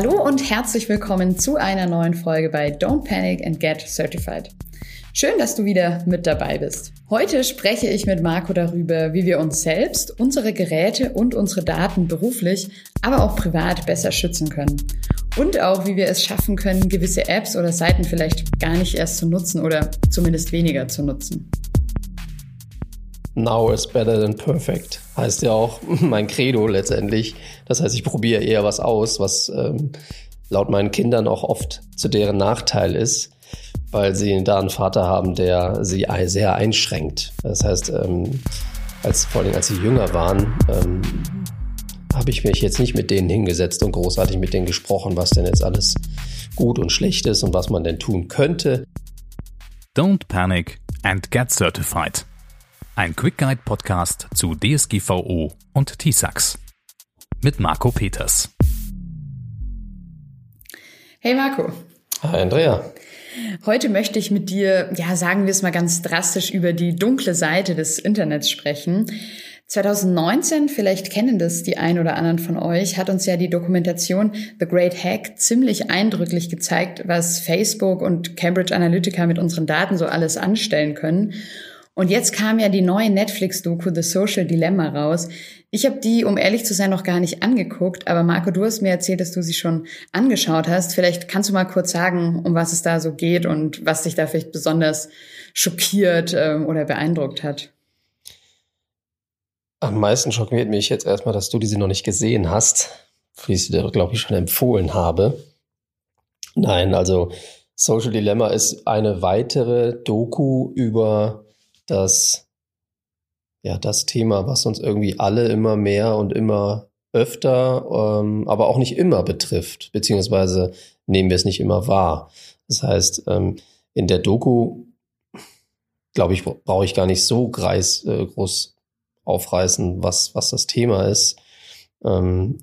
Hallo und herzlich willkommen zu einer neuen Folge bei Don't Panic and Get Certified. Schön, dass du wieder mit dabei bist. Heute spreche ich mit Marco darüber, wie wir uns selbst, unsere Geräte und unsere Daten beruflich, aber auch privat besser schützen können. Und auch, wie wir es schaffen können, gewisse Apps oder Seiten vielleicht gar nicht erst zu nutzen oder zumindest weniger zu nutzen. Now is better than perfect. Heißt ja auch mein Credo letztendlich. Das heißt, ich probiere eher was aus, was ähm, laut meinen Kindern auch oft zu deren Nachteil ist, weil sie da einen Vater haben, der sie sehr einschränkt. Das heißt, ähm, als, vor allem als sie jünger waren, ähm, habe ich mich jetzt nicht mit denen hingesetzt und großartig mit denen gesprochen, was denn jetzt alles gut und schlecht ist und was man denn tun könnte. Don't panic and get certified. Ein Quick Guide Podcast zu DSGVO und TISAX. Mit Marco Peters. Hey Marco. Hi Andrea. Heute möchte ich mit dir, ja, sagen wir es mal ganz drastisch, über die dunkle Seite des Internets sprechen. 2019, vielleicht kennen das die ein oder anderen von euch, hat uns ja die Dokumentation The Great Hack ziemlich eindrücklich gezeigt, was Facebook und Cambridge Analytica mit unseren Daten so alles anstellen können. Und jetzt kam ja die neue Netflix-Doku The Social Dilemma raus. Ich habe die, um ehrlich zu sein, noch gar nicht angeguckt, aber Marco, du hast mir erzählt, dass du sie schon angeschaut hast. Vielleicht kannst du mal kurz sagen, um was es da so geht und was dich da vielleicht besonders schockiert ähm, oder beeindruckt hat. Am meisten schockiert mich jetzt erstmal, dass du diese noch nicht gesehen hast, wie ich sie dir, glaube ich, schon empfohlen habe. Nein, also Social Dilemma ist eine weitere Doku über dass ja das Thema, was uns irgendwie alle immer mehr und immer öfter, ähm, aber auch nicht immer betrifft, beziehungsweise nehmen wir es nicht immer wahr. Das heißt, ähm, in der Doku, glaube ich, brauche ich gar nicht so greis, äh, groß aufreißen, was, was das Thema ist. Ähm,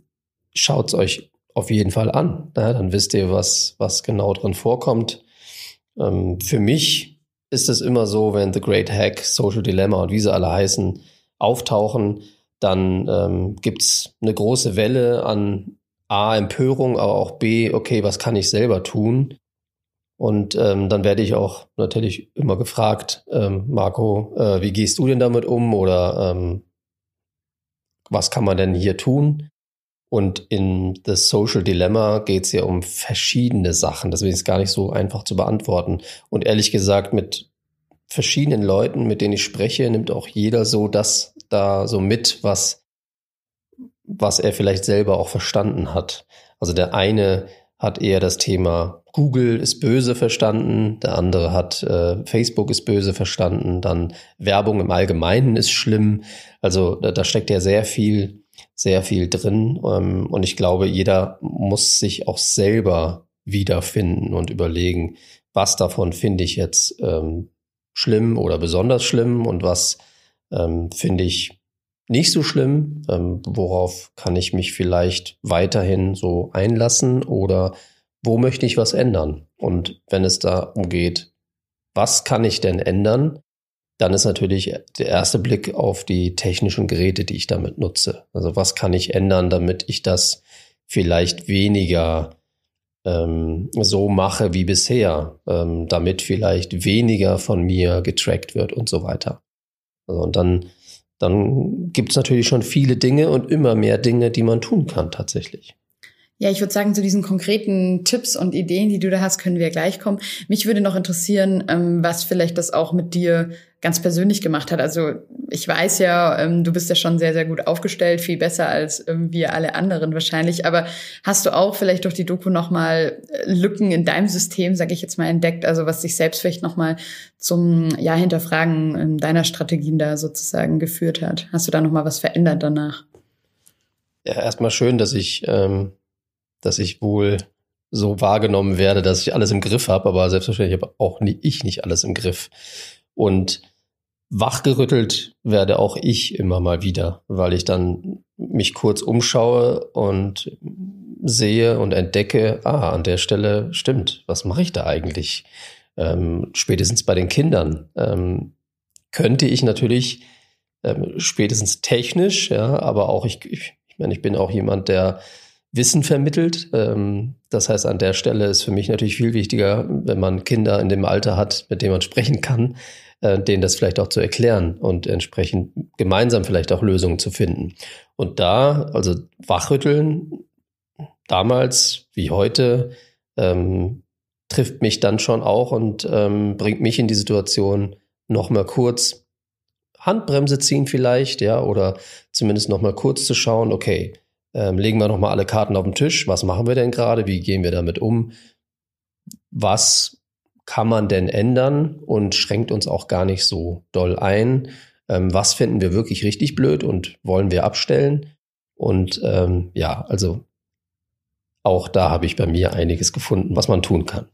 Schaut es euch auf jeden Fall an. Ja, dann wisst ihr, was, was genau drin vorkommt. Ähm, für mich ist es immer so, wenn The Great Hack, Social Dilemma und wie sie alle heißen, auftauchen, dann ähm, gibt es eine große Welle an A, Empörung, aber auch B, okay, was kann ich selber tun? Und ähm, dann werde ich auch natürlich immer gefragt, ähm, Marco, äh, wie gehst du denn damit um oder ähm, was kann man denn hier tun? Und in The Social Dilemma geht es ja um verschiedene Sachen. Deswegen ist es gar nicht so einfach zu beantworten. Und ehrlich gesagt, mit verschiedenen Leuten, mit denen ich spreche, nimmt auch jeder so das da so mit, was, was er vielleicht selber auch verstanden hat. Also der eine hat eher das Thema Google ist böse verstanden, der andere hat äh, Facebook ist böse verstanden, dann Werbung im Allgemeinen ist schlimm. Also da, da steckt ja sehr viel sehr viel drin. Ähm, und ich glaube, jeder muss sich auch selber wiederfinden und überlegen, was davon finde ich jetzt ähm, schlimm oder besonders schlimm und was ähm, finde ich nicht so schlimm, ähm, worauf kann ich mich vielleicht weiterhin so einlassen oder wo möchte ich was ändern? Und wenn es da umgeht, was kann ich denn ändern? Dann ist natürlich der erste Blick auf die technischen Geräte, die ich damit nutze. Also was kann ich ändern, damit ich das vielleicht weniger ähm, so mache wie bisher, ähm, damit vielleicht weniger von mir getrackt wird und so weiter. Also, und dann, dann gibt es natürlich schon viele Dinge und immer mehr Dinge, die man tun kann tatsächlich. Ja, ich würde sagen, zu diesen konkreten Tipps und Ideen, die du da hast, können wir gleich kommen. Mich würde noch interessieren, ähm, was vielleicht das auch mit dir ganz persönlich gemacht hat. Also ich weiß ja, ähm, du bist ja schon sehr, sehr gut aufgestellt, viel besser als ähm, wir alle anderen wahrscheinlich. Aber hast du auch vielleicht durch die Doku nochmal äh, Lücken in deinem System, sage ich jetzt mal, entdeckt? Also was dich selbst vielleicht nochmal zum ja, Hinterfragen deiner Strategien da sozusagen geführt hat? Hast du da nochmal was verändert danach? Ja, erstmal schön, dass ich ähm dass ich wohl so wahrgenommen werde, dass ich alles im Griff habe, aber selbstverständlich habe auch nie, ich nicht alles im Griff. Und wachgerüttelt werde auch ich immer mal wieder, weil ich dann mich kurz umschaue und sehe und entdecke, ah, an der Stelle stimmt, was mache ich da eigentlich? Ähm, spätestens bei den Kindern ähm, könnte ich natürlich ähm, spätestens technisch, ja, aber auch ich, ich, ich meine, ich bin auch jemand, der Wissen vermittelt. Ähm, das heißt, an der Stelle ist für mich natürlich viel wichtiger, wenn man Kinder in dem Alter hat, mit denen man sprechen kann, äh, denen das vielleicht auch zu erklären und entsprechend gemeinsam vielleicht auch Lösungen zu finden. Und da, also wachrütteln, damals wie heute, ähm, trifft mich dann schon auch und ähm, bringt mich in die Situation, noch mal kurz Handbremse ziehen vielleicht, ja, oder zumindest noch mal kurz zu schauen, okay, ähm, legen wir noch mal alle Karten auf den Tisch, was machen wir denn gerade, wie gehen wir damit um, was kann man denn ändern und schränkt uns auch gar nicht so doll ein, ähm, was finden wir wirklich richtig blöd und wollen wir abstellen? Und ähm, ja, also auch da habe ich bei mir einiges gefunden, was man tun kann.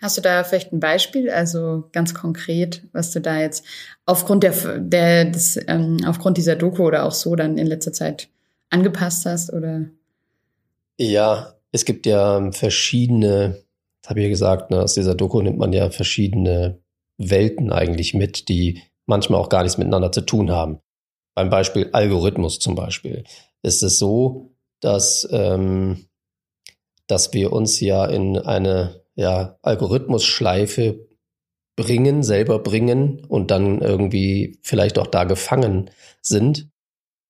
Hast du da vielleicht ein Beispiel, also ganz konkret, was du da jetzt aufgrund der, der des, ähm, aufgrund dieser Doku oder auch so dann in letzter Zeit angepasst hast oder? Ja, es gibt ja verschiedene, das habe ich ja gesagt, ne, aus dieser Doku nimmt man ja verschiedene Welten eigentlich mit, die manchmal auch gar nichts miteinander zu tun haben. Beim Beispiel Algorithmus zum Beispiel ist es so, dass, ähm, dass wir uns ja in eine ja, Algorithmusschleife bringen, selber bringen und dann irgendwie vielleicht auch da gefangen sind.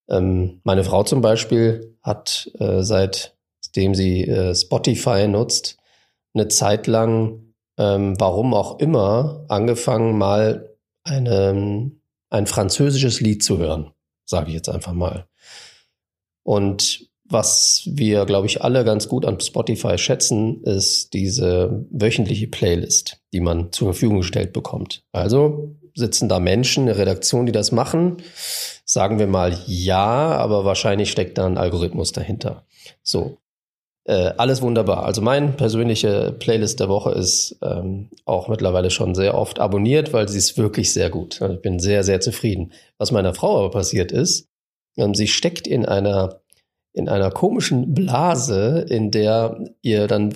Ähm, meine Frau zum Beispiel hat äh, seitdem sie äh, Spotify nutzt, eine Zeit lang, ähm, warum auch immer, angefangen mal eine, ein französisches Lied zu hören, sage ich jetzt einfach mal. Und was wir, glaube ich, alle ganz gut an Spotify schätzen, ist diese wöchentliche Playlist, die man zur Verfügung gestellt bekommt. Also sitzen da Menschen, eine Redaktion, die das machen. Sagen wir mal ja, aber wahrscheinlich steckt da ein Algorithmus dahinter. So. Äh, alles wunderbar. Also meine persönliche Playlist der Woche ist ähm, auch mittlerweile schon sehr oft abonniert, weil sie ist wirklich sehr gut. Ich bin sehr, sehr zufrieden. Was meiner Frau aber passiert ist, ähm, sie steckt in einer in einer komischen Blase, in der ihr dann,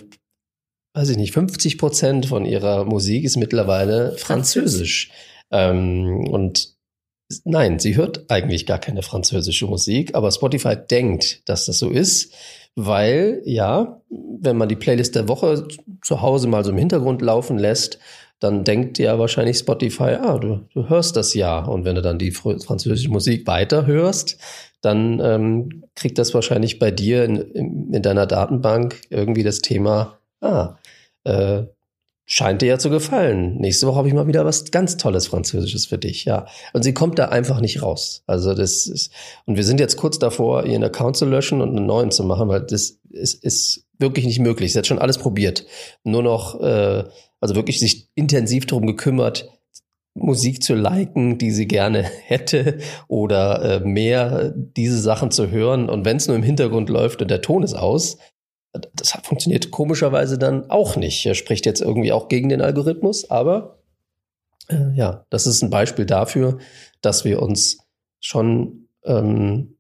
weiß ich nicht, 50 Prozent von ihrer Musik ist mittlerweile Französisch. Ähm, und nein, sie hört eigentlich gar keine französische Musik, aber Spotify denkt, dass das so ist, weil, ja, wenn man die Playlist der Woche zu Hause mal so im Hintergrund laufen lässt, dann denkt ja wahrscheinlich Spotify, ah, du, du hörst das ja. Und wenn du dann die französische Musik weiter hörst, dann ähm, kriegt das wahrscheinlich bei dir in, in, deiner Datenbank irgendwie das Thema, ah, äh, scheint dir ja zu gefallen. Nächste Woche habe ich mal wieder was ganz Tolles Französisches für dich, ja. Und sie kommt da einfach nicht raus. Also das ist, und wir sind jetzt kurz davor, ihren Account zu löschen und einen neuen zu machen, weil das ist, ist wirklich nicht möglich. Sie hat schon alles probiert. Nur noch, äh, also wirklich sich intensiv darum gekümmert, Musik zu liken, die sie gerne hätte oder äh, mehr diese Sachen zu hören. Und wenn es nur im Hintergrund läuft und der Ton ist aus, das funktioniert komischerweise dann auch nicht. Er spricht jetzt irgendwie auch gegen den Algorithmus, aber äh, ja, das ist ein Beispiel dafür, dass wir uns schon ähm,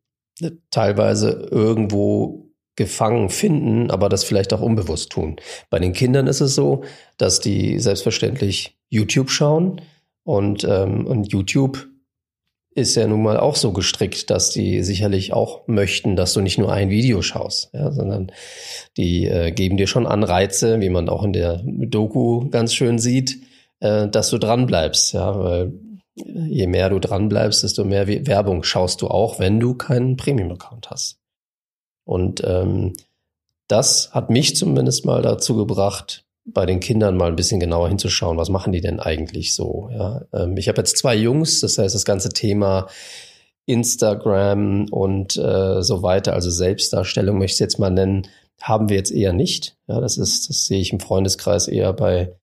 teilweise irgendwo gefangen finden, aber das vielleicht auch unbewusst tun. Bei den Kindern ist es so, dass die selbstverständlich YouTube schauen, und, ähm, und YouTube ist ja nun mal auch so gestrickt, dass die sicherlich auch möchten, dass du nicht nur ein Video schaust, ja, sondern die äh, geben dir schon Anreize, wie man auch in der Doku ganz schön sieht, äh, dass du dran bleibst, ja, weil je mehr du dran bleibst, desto mehr Werbung schaust du auch, wenn du keinen Premium-Account hast. Und ähm, das hat mich zumindest mal dazu gebracht, bei den Kindern mal ein bisschen genauer hinzuschauen, was machen die denn eigentlich so. Ja? Ähm, ich habe jetzt zwei Jungs, das heißt, das ganze Thema Instagram und äh, so weiter, also Selbstdarstellung möchte ich es jetzt mal nennen, haben wir jetzt eher nicht. Ja, das ist, das sehe ich im Freundeskreis eher bei,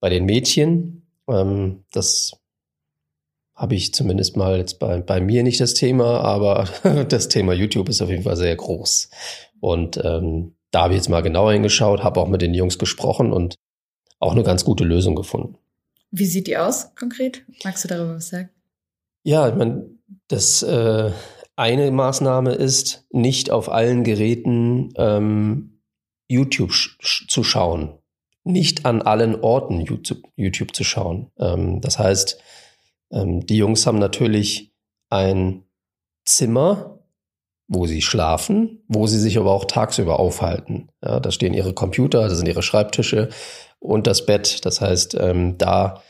bei den Mädchen. Ähm, das habe ich zumindest mal jetzt bei, bei mir nicht das Thema, aber das Thema YouTube ist auf jeden Fall sehr groß. Und ähm, da habe ich jetzt mal genauer hingeschaut, habe auch mit den Jungs gesprochen und auch eine ganz gute Lösung gefunden. Wie sieht die aus konkret? Magst du darüber was sagen? Ja, ich meine, das äh, eine Maßnahme ist, nicht auf allen Geräten ähm, YouTube zu schauen, nicht an allen Orten YouTube, YouTube zu schauen. Ähm, das heißt, ähm, die Jungs haben natürlich ein Zimmer, wo sie schlafen, wo sie sich aber auch tagsüber aufhalten. Ja, da stehen ihre Computer, da sind ihre Schreibtische und das Bett. Das heißt, ähm, da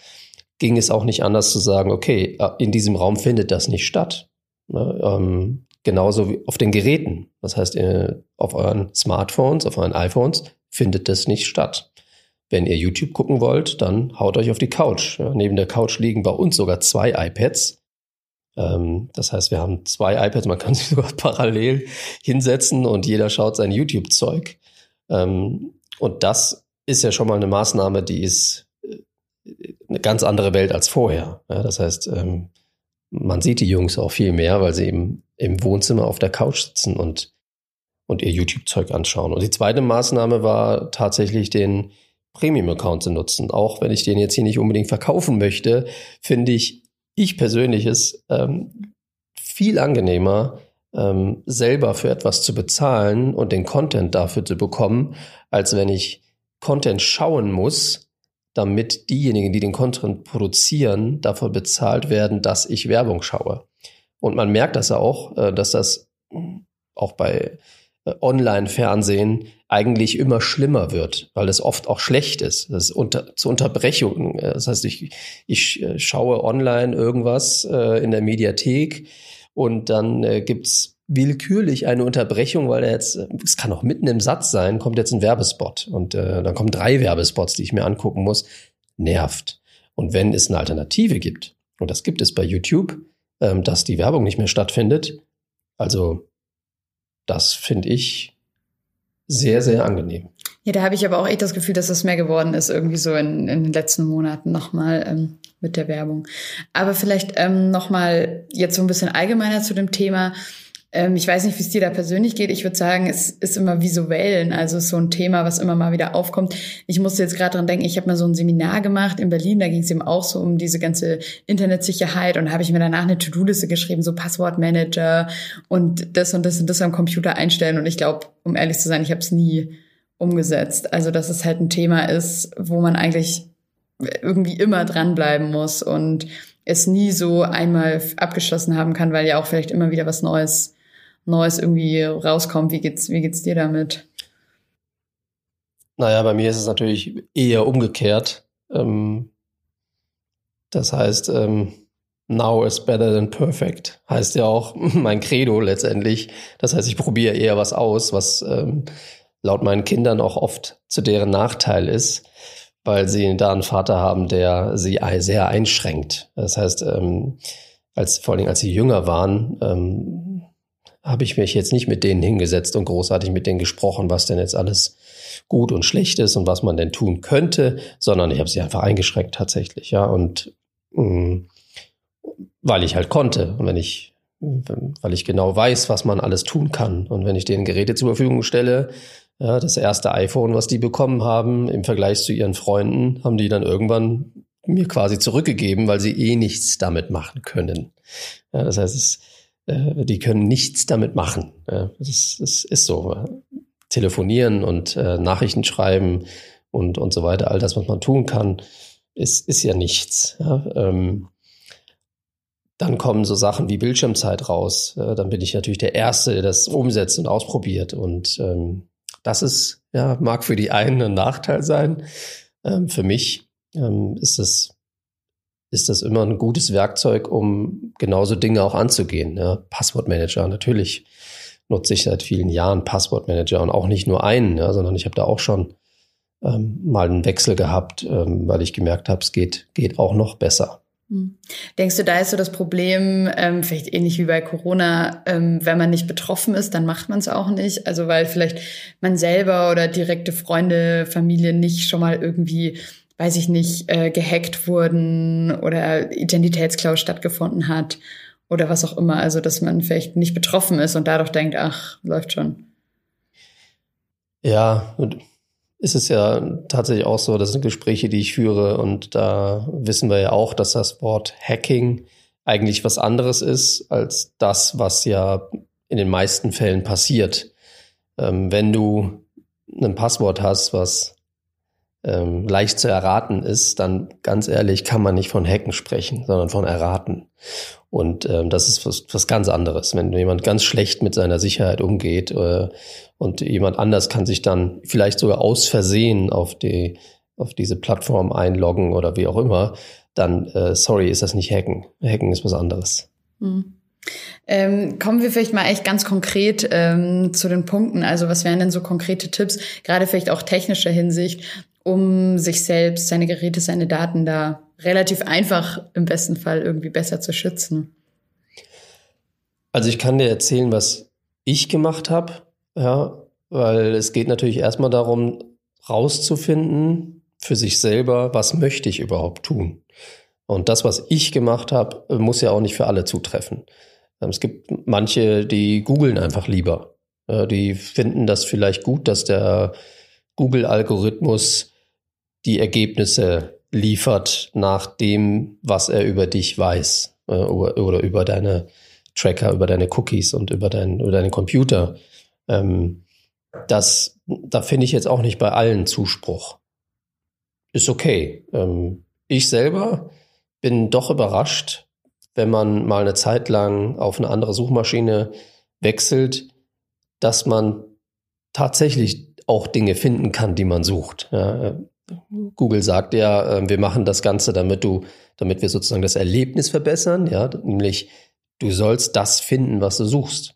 ging es auch nicht anders zu sagen, okay, äh, in diesem Raum findet das nicht statt. Ne? Ähm, genauso wie auf den Geräten. Das heißt, äh, auf euren Smartphones, auf euren iPhones findet das nicht statt. Wenn ihr YouTube gucken wollt, dann haut euch auf die Couch. Ja, neben der Couch liegen bei uns sogar zwei iPads. Ähm, das heißt, wir haben zwei iPads, man kann sich sogar parallel hinsetzen und jeder schaut sein YouTube-Zeug. Ähm, und das ist ja schon mal eine Maßnahme, die ist äh, eine ganz andere Welt als vorher. Das heißt, ähm, man sieht die Jungs auch viel mehr, weil sie eben im Wohnzimmer auf der Couch sitzen und, und ihr YouTube-Zeug anschauen. Und die zweite Maßnahme war tatsächlich den Premium-Account zu nutzen. Auch wenn ich den jetzt hier nicht unbedingt verkaufen möchte, finde ich, ich persönlich es ähm, viel angenehmer, ähm, selber für etwas zu bezahlen und den Content dafür zu bekommen, als wenn ich Content schauen muss, damit diejenigen, die den Content produzieren, dafür bezahlt werden, dass ich Werbung schaue. Und man merkt das auch, äh, dass das auch bei äh, Online-Fernsehen eigentlich immer schlimmer wird, weil es oft auch schlecht ist. Das ist unter, zu Unterbrechungen. Äh, das heißt, ich, ich schaue online irgendwas in der Mediathek und dann gibt's willkürlich eine Unterbrechung, weil er jetzt, es kann auch mitten im Satz sein, kommt jetzt ein Werbespot und äh, dann kommen drei Werbespots, die ich mir angucken muss, nervt. Und wenn es eine Alternative gibt, und das gibt es bei YouTube, ähm, dass die Werbung nicht mehr stattfindet, also das finde ich sehr, sehr angenehm. Ja, da habe ich aber auch echt das Gefühl, dass das mehr geworden ist, irgendwie so in, in den letzten Monaten nochmal ähm, mit der Werbung. Aber vielleicht ähm, nochmal jetzt so ein bisschen allgemeiner zu dem Thema. Ähm, ich weiß nicht, wie es dir da persönlich geht. Ich würde sagen, es ist immer visuell, also so ein Thema, was immer mal wieder aufkommt. Ich musste jetzt gerade dran denken, ich habe mal so ein Seminar gemacht in Berlin, da ging es eben auch so um diese ganze Internetsicherheit und habe ich mir danach eine To-Do-Liste geschrieben, so Passwortmanager und das und das und das am Computer einstellen. Und ich glaube, um ehrlich zu sein, ich habe es nie umgesetzt. Also dass es halt ein Thema ist, wo man eigentlich irgendwie immer dranbleiben muss und es nie so einmal abgeschlossen haben kann, weil ja auch vielleicht immer wieder was Neues Neues irgendwie rauskommt. Wie geht's, wie geht's dir damit? Naja, bei mir ist es natürlich eher umgekehrt. Ähm, das heißt, ähm, now is better than perfect. Heißt ja auch mein Credo letztendlich. Das heißt, ich probiere eher was aus, was ähm, laut meinen Kindern auch oft zu deren Nachteil ist, weil sie da einen Vater haben, der sie sehr einschränkt. Das heißt, ähm, als, vor allem als sie jünger waren, ähm, habe ich mich jetzt nicht mit denen hingesetzt und großartig mit denen gesprochen, was denn jetzt alles gut und schlecht ist und was man denn tun könnte, sondern ich habe sie einfach eingeschränkt tatsächlich, ja. Und mh, mm, weil ich halt konnte und wenn ich, weil ich genau weiß, was man alles tun kann und wenn ich denen Geräte zur Verfügung stelle, ja, das erste iPhone, was die bekommen haben, im Vergleich zu ihren Freunden, haben die dann irgendwann mir quasi zurückgegeben, weil sie eh nichts damit machen können. Ja, das heißt, es äh, die können nichts damit machen. Ja, das, das, ist so. Telefonieren und äh, Nachrichten schreiben und, und so weiter, all das, was man tun kann, ist, ist ja nichts. Ja, ähm, dann kommen so Sachen wie Bildschirmzeit raus. Äh, dann bin ich natürlich der Erste, der das umsetzt und ausprobiert. Und ähm, das ist, ja, mag für die einen ein Nachteil sein. Ähm, für mich ähm, ist es ist das immer ein gutes Werkzeug, um genauso Dinge auch anzugehen. Ja, Passwortmanager, natürlich nutze ich seit vielen Jahren Passwortmanager und auch nicht nur einen, ja, sondern ich habe da auch schon ähm, mal einen Wechsel gehabt, ähm, weil ich gemerkt habe, es geht, geht auch noch besser. Hm. Denkst du, da ist so das Problem, ähm, vielleicht ähnlich wie bei Corona, ähm, wenn man nicht betroffen ist, dann macht man es auch nicht. Also weil vielleicht man selber oder direkte Freunde, Familie nicht schon mal irgendwie weiß ich nicht, äh, gehackt wurden oder Identitätsklau stattgefunden hat oder was auch immer. Also, dass man vielleicht nicht betroffen ist und dadurch denkt, ach, läuft schon. Ja, ist es ja tatsächlich auch so, das sind Gespräche, die ich führe und da wissen wir ja auch, dass das Wort Hacking eigentlich was anderes ist als das, was ja in den meisten Fällen passiert. Ähm, wenn du ein Passwort hast, was ähm, leicht zu erraten ist, dann ganz ehrlich kann man nicht von Hacken sprechen, sondern von erraten. Und ähm, das ist was, was ganz anderes. Wenn jemand ganz schlecht mit seiner Sicherheit umgeht äh, und jemand anders kann sich dann vielleicht sogar aus Versehen auf die auf diese Plattform einloggen oder wie auch immer, dann äh, sorry, ist das nicht Hacken. Hacken ist was anderes. Mhm. Ähm, kommen wir vielleicht mal echt ganz konkret ähm, zu den Punkten. Also was wären denn so konkrete Tipps, gerade vielleicht auch technischer Hinsicht, um sich selbst, seine Geräte, seine Daten da relativ einfach im besten Fall irgendwie besser zu schützen? Also ich kann dir erzählen, was ich gemacht habe, ja, weil es geht natürlich erstmal darum, rauszufinden für sich selber, was möchte ich überhaupt tun. Und das, was ich gemacht habe, muss ja auch nicht für alle zutreffen. Ähm, es gibt manche, die googeln einfach lieber. Die finden das vielleicht gut, dass der Google-Algorithmus die Ergebnisse liefert nach dem, was er über dich weiß äh, oder, über deine Tracker, über deine Cookies und über, dein, über deinen Computer. Ähm, das, da finde ich jetzt auch nicht bei allen Zuspruch. Ist okay. Ähm, ich selber bin doch überrascht, wenn man mal eine Zeit lang auf eine andere Suchmaschine wechselt, dass man tatsächlich auch Dinge finden kann, die man sucht. Ja, Google sagt ja, ähm, wir machen das Ganze, damit du, damit wir sozusagen das Erlebnis verbessern, ja, nämlich du sollst das finden, was du suchst.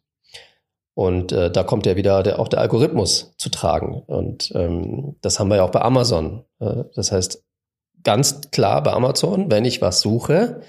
Und äh, da kommt ja wieder der, auch der Algorithmus zu tragen. Und ähm, das haben wir ja auch bei Amazon. Äh, das heißt, ganz klar bei Amazon, wenn ich was suche,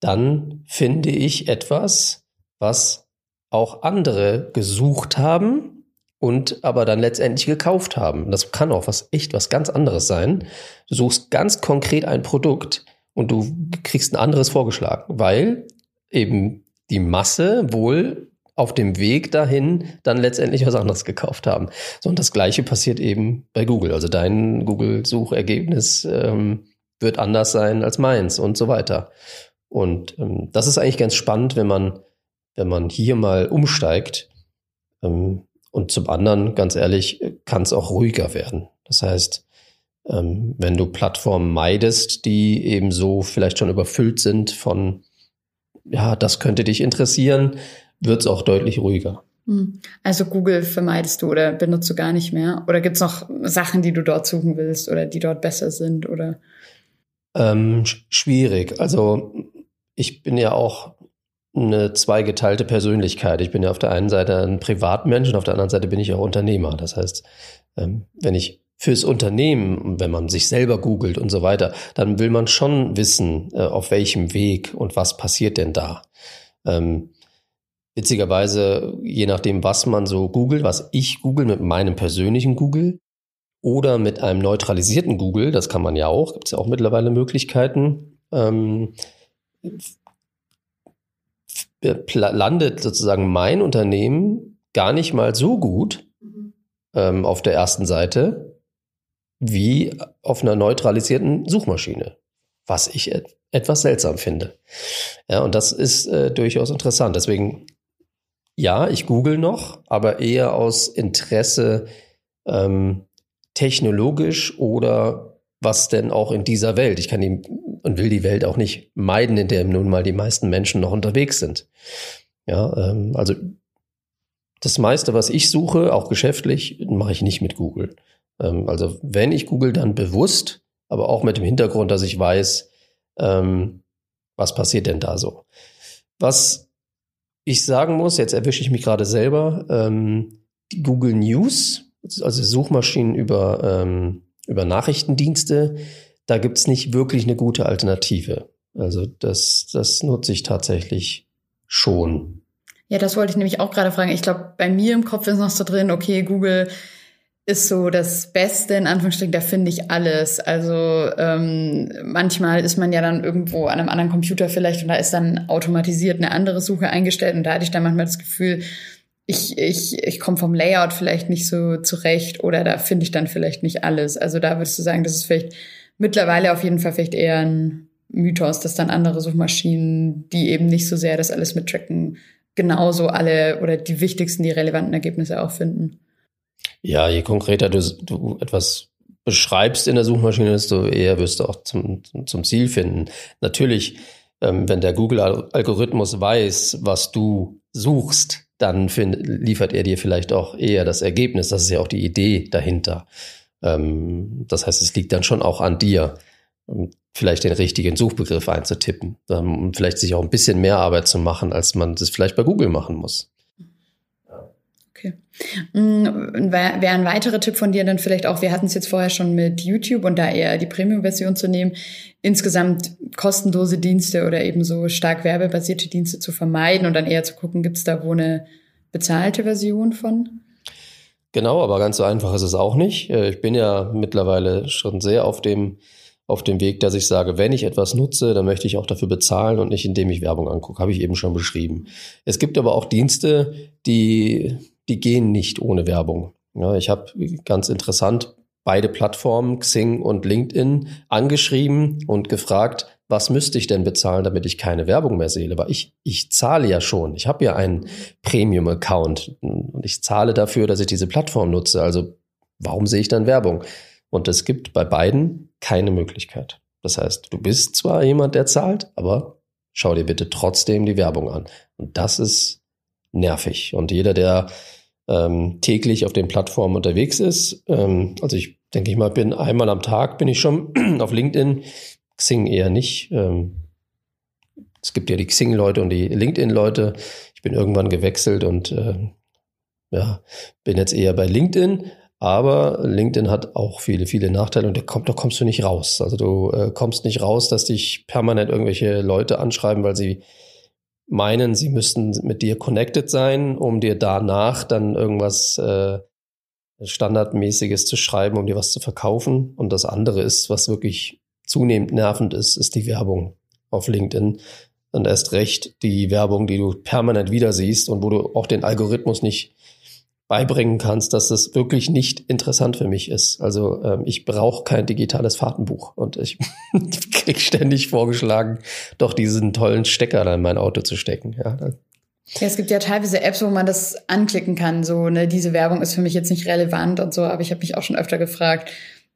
dann finde ich etwas, was auch andere gesucht haben und aber dann letztendlich gekauft haben. Das kann auch was echt was ganz anderes sein. Du suchst ganz konkret ein Produkt und du kriegst ein anderes vorgeschlagen, weil eben die Masse wohl auf dem Weg dahin dann letztendlich was anderes gekauft haben. So, und das gleiche passiert eben bei Google. Also dein Google-Suchergebnis ähm, wird anders sein als meins und so weiter. Und ähm, das ist eigentlich ganz spannend, wenn man, wenn man hier mal umsteigt. Ähm, und zum anderen, ganz ehrlich, kann es auch ruhiger werden. Das heißt, ähm, wenn du Plattformen meidest, die eben so vielleicht schon überfüllt sind von, ja, das könnte dich interessieren, wird es auch deutlich ruhiger. Hm. Also Google vermeidest du oder benutzt du gar nicht mehr? Oder gibt es noch Sachen, die du dort suchen willst oder die dort besser sind? Oder? Ähm, schwierig. Also ich bin ja auch eine zweigeteilte Persönlichkeit. Ich bin ja auf der einen Seite ein Privatmensch und auf der anderen Seite bin ich auch Unternehmer. Das heißt, ähm, wenn ich fürs Unternehmen, wenn man sich selber googelt und so weiter, dann will man schon wissen, äh, auf welchem Weg und was passiert denn da. Ähm, witzigerweise, je nachdem, was man so googelt, was ich google mit meinem persönlichen Google oder mit einem neutralisierten Google, das kann man ja auch, gibt es ja auch mittlerweile Möglichkeiten, ähm, landet sozusagen mein Unternehmen gar nicht mal so gut mhm. ähm, auf der ersten Seite wie auf einer neutralisierten Suchmaschine, was ich et etwas seltsam finde. Ja, und das ist äh, durchaus interessant. Deswegen, ja, ich google noch, aber eher aus Interesse ähm, technologisch oder was denn auch in dieser Welt. Ich kann die und will die Welt auch nicht meiden, in der nun mal die meisten Menschen noch unterwegs sind. Ja, ähm, also das meiste, was ich suche, auch geschäftlich, mache ich nicht mit Google. Ähm, also wenn ich Google, dann bewusst, aber auch mit dem Hintergrund, dass ich weiß, ähm, was passiert denn da so. Was ich sagen muss, jetzt erwische ich mich gerade selber, ähm, die Google News, also Suchmaschinen über, ähm, über Nachrichtendienste, da gibt es nicht wirklich eine gute Alternative. Also das, das nutze ich tatsächlich schon. Ja, das wollte ich nämlich auch gerade fragen. Ich glaube, bei mir im Kopf ist noch so drin, okay, Google ist so das Beste, in Anführungsstrichen, da finde ich alles. Also ähm, manchmal ist man ja dann irgendwo an einem anderen Computer vielleicht und da ist dann automatisiert eine andere Suche eingestellt und da hatte ich dann manchmal das Gefühl, ich, ich, ich komme vom Layout vielleicht nicht so zurecht oder da finde ich dann vielleicht nicht alles. Also da würdest du sagen, das ist vielleicht mittlerweile auf jeden Fall vielleicht eher ein Mythos, dass dann andere Suchmaschinen, die eben nicht so sehr das alles mittracken, genauso alle oder die wichtigsten, die relevanten Ergebnisse auch finden. Ja, je konkreter du, du etwas beschreibst in der Suchmaschine, desto eher wirst du auch zum, zum Ziel finden. Natürlich, ähm, wenn der Google-Algorithmus weiß, was du suchst, dann find, liefert er dir vielleicht auch eher das Ergebnis. Das ist ja auch die Idee dahinter. Ähm, das heißt, es liegt dann schon auch an dir, vielleicht den richtigen Suchbegriff einzutippen, ähm, um vielleicht sich auch ein bisschen mehr Arbeit zu machen, als man das vielleicht bei Google machen muss. Okay. Mm, Wäre ein weiterer Tipp von dir dann vielleicht auch, wir hatten es jetzt vorher schon mit YouTube und da eher die Premium-Version zu nehmen, insgesamt kostenlose Dienste oder eben so stark werbebasierte Dienste zu vermeiden und dann eher zu gucken, gibt es da wo eine bezahlte Version von? Genau, aber ganz so einfach ist es auch nicht. Äh, ich bin ja mittlerweile schon sehr auf dem, auf dem Weg, dass ich sage, wenn ich etwas nutze, dann möchte ich auch dafür bezahlen und nicht indem ich Werbung angucke. Habe ich eben schon beschrieben. Es gibt aber auch Dienste, die die gehen nicht ohne Werbung. Ja, ich habe ganz interessant beide Plattformen, Xing und LinkedIn, angeschrieben und gefragt, was müsste ich denn bezahlen, damit ich keine Werbung mehr sehe? Weil ich, ich zahle ja schon. Ich habe ja einen Premium-Account und ich zahle dafür, dass ich diese Plattform nutze. Also warum sehe ich dann Werbung? Und es gibt bei beiden keine Möglichkeit. Das heißt, du bist zwar jemand, der zahlt, aber schau dir bitte trotzdem die Werbung an. Und das ist nervig. Und jeder, der ähm, täglich auf den Plattformen unterwegs ist. Ähm, also ich denke ich mal, bin einmal am Tag bin ich schon auf LinkedIn, Xing eher nicht. Ähm, es gibt ja die Xing-Leute und die LinkedIn-Leute. Ich bin irgendwann gewechselt und äh, ja, bin jetzt eher bei LinkedIn. Aber LinkedIn hat auch viele, viele Nachteile und da, kommt, da kommst du nicht raus. Also du äh, kommst nicht raus, dass dich permanent irgendwelche Leute anschreiben, weil sie meinen, sie müssten mit dir connected sein, um dir danach dann irgendwas äh, Standardmäßiges zu schreiben, um dir was zu verkaufen. Und das andere ist, was wirklich zunehmend nervend ist, ist die Werbung auf LinkedIn. Und erst recht die Werbung, die du permanent wieder siehst und wo du auch den Algorithmus nicht beibringen kannst, dass es wirklich nicht interessant für mich ist. Also ähm, ich brauche kein digitales Fahrtenbuch und ich krieg ständig vorgeschlagen, doch diesen tollen Stecker da in mein Auto zu stecken. Ja, ja, es gibt ja teilweise Apps, wo man das anklicken kann. So, ne, diese Werbung ist für mich jetzt nicht relevant und so, aber ich habe mich auch schon öfter gefragt,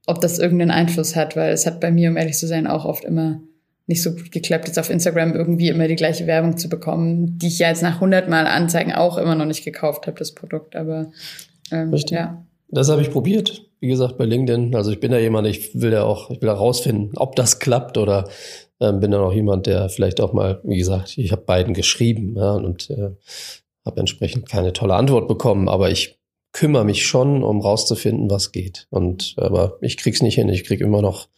ob das irgendeinen Einfluss hat, weil es hat bei mir, um ehrlich zu sein, auch oft immer nicht so gut geklappt, jetzt auf Instagram irgendwie immer die gleiche Werbung zu bekommen, die ich ja jetzt nach 100 Mal Anzeigen auch immer noch nicht gekauft habe, das Produkt. Aber ähm, Richtig. ja. Das habe ich probiert, wie gesagt, bei LinkedIn. Also ich bin ja jemand, ich will ja auch, ich will herausfinden, ob das klappt oder ähm, bin dann auch jemand, der vielleicht auch mal, wie gesagt, ich habe beiden geschrieben ja, und äh, habe entsprechend keine tolle Antwort bekommen, aber ich kümmere mich schon, um rauszufinden, was geht. Und aber ich krieg's nicht hin. Ich krieg immer noch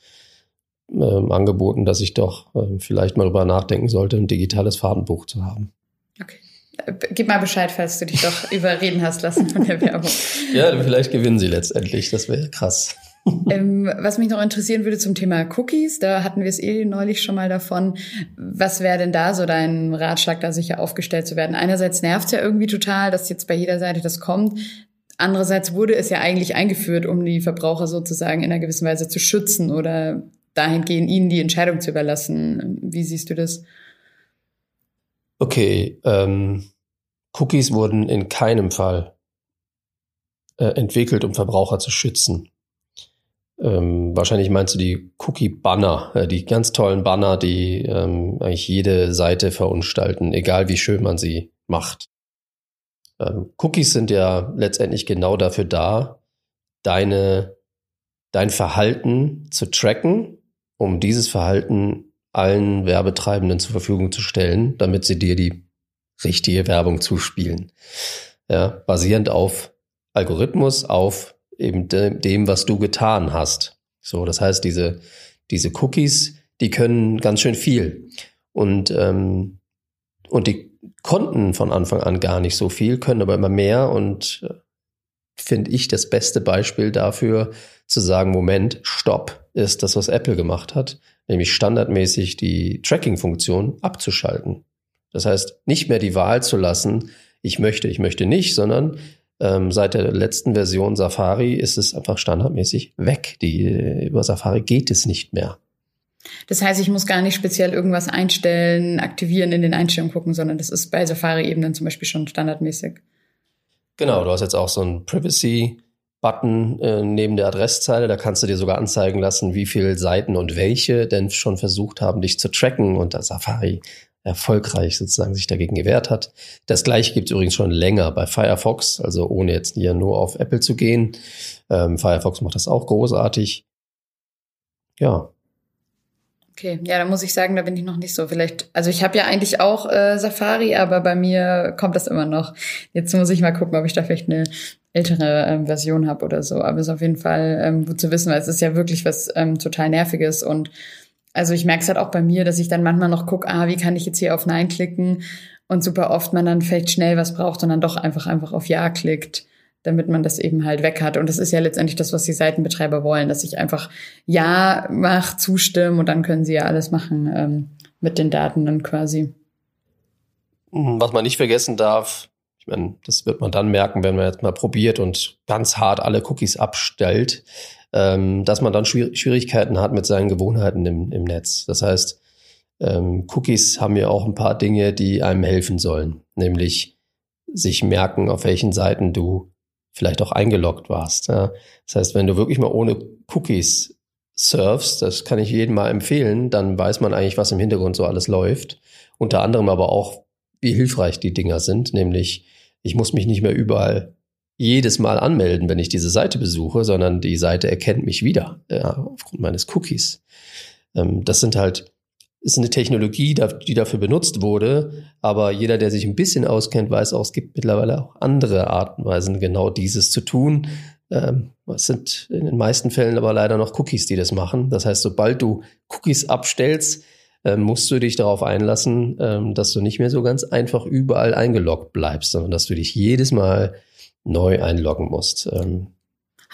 ähm, angeboten, dass ich doch äh, vielleicht mal drüber nachdenken sollte, ein digitales Fahrtenbuch zu haben. Okay. Äh, gib mal Bescheid, falls du dich doch überreden hast lassen von der Werbung. ja, vielleicht gewinnen sie letztendlich. Das wäre krass. ähm, was mich noch interessieren würde zum Thema Cookies, da hatten wir es eh neulich schon mal davon. Was wäre denn da so dein Ratschlag, da sicher aufgestellt zu werden? Einerseits nervt es ja irgendwie total, dass jetzt bei jeder Seite das kommt. Andererseits wurde es ja eigentlich eingeführt, um die Verbraucher sozusagen in einer gewissen Weise zu schützen oder dahingehend ihnen die Entscheidung zu überlassen. Wie siehst du das? Okay, ähm, Cookies wurden in keinem Fall äh, entwickelt, um Verbraucher zu schützen. Ähm, wahrscheinlich meinst du die Cookie-Banner, äh, die ganz tollen Banner, die ähm, eigentlich jede Seite verunstalten, egal wie schön man sie macht. Ähm, Cookies sind ja letztendlich genau dafür da, deine, dein Verhalten zu tracken um dieses Verhalten allen Werbetreibenden zur Verfügung zu stellen, damit sie dir die richtige Werbung zuspielen. Ja, basierend auf Algorithmus, auf eben de dem, was du getan hast. So, das heißt, diese, diese Cookies, die können ganz schön viel. Und, ähm, und die konnten von Anfang an gar nicht so viel, können aber immer mehr und äh, finde ich das beste Beispiel dafür, zu sagen, Moment, stopp, ist das, was Apple gemacht hat, nämlich standardmäßig die Tracking-Funktion abzuschalten. Das heißt, nicht mehr die Wahl zu lassen, ich möchte, ich möchte nicht, sondern ähm, seit der letzten Version Safari ist es einfach standardmäßig weg. Die, über Safari geht es nicht mehr. Das heißt, ich muss gar nicht speziell irgendwas einstellen, aktivieren, in den Einstellungen gucken, sondern das ist bei Safari eben dann zum Beispiel schon standardmäßig. Genau, du hast jetzt auch so ein Privacy Button äh, neben der Adresszeile. Da kannst du dir sogar anzeigen lassen, wie viele Seiten und welche denn schon versucht haben, dich zu tracken und da Safari erfolgreich sozusagen sich dagegen gewehrt hat. Das gleiche gibt es übrigens schon länger bei Firefox, also ohne jetzt hier nur auf Apple zu gehen. Ähm, Firefox macht das auch großartig. Ja, Okay, ja, da muss ich sagen, da bin ich noch nicht so. Vielleicht, also ich habe ja eigentlich auch äh, Safari, aber bei mir kommt das immer noch. Jetzt muss ich mal gucken, ob ich da vielleicht eine ältere ähm, Version habe oder so. Aber es ist auf jeden Fall ähm, gut zu wissen, weil es ist ja wirklich was ähm, total nerviges und also ich merke es halt auch bei mir, dass ich dann manchmal noch gucke, ah, wie kann ich jetzt hier auf Nein klicken und super oft man dann vielleicht schnell was braucht und dann doch einfach einfach auf Ja klickt damit man das eben halt weg hat. Und das ist ja letztendlich das, was die Seitenbetreiber wollen, dass ich einfach Ja mach, zustimme und dann können sie ja alles machen ähm, mit den Daten dann quasi. Mhm, was man nicht vergessen darf, ich meine, das wird man dann merken, wenn man jetzt mal probiert und ganz hart alle Cookies abstellt, ähm, dass man dann Schwierigkeiten hat mit seinen Gewohnheiten im, im Netz. Das heißt, ähm, Cookies haben ja auch ein paar Dinge, die einem helfen sollen, nämlich sich merken, auf welchen Seiten du vielleicht auch eingeloggt warst. Ja. Das heißt, wenn du wirklich mal ohne Cookies surfst, das kann ich jedem mal empfehlen, dann weiß man eigentlich, was im Hintergrund so alles läuft. Unter anderem aber auch, wie hilfreich die Dinger sind, nämlich ich muss mich nicht mehr überall jedes Mal anmelden, wenn ich diese Seite besuche, sondern die Seite erkennt mich wieder ja, aufgrund meines Cookies. Ähm, das sind halt ist eine Technologie, die dafür benutzt wurde, aber jeder, der sich ein bisschen auskennt, weiß auch, es gibt mittlerweile auch andere Arten und Weisen, genau dieses zu tun. Ähm, es sind in den meisten Fällen aber leider noch Cookies, die das machen. Das heißt, sobald du Cookies abstellst, ähm, musst du dich darauf einlassen, ähm, dass du nicht mehr so ganz einfach überall eingeloggt bleibst, sondern dass du dich jedes Mal neu einloggen musst.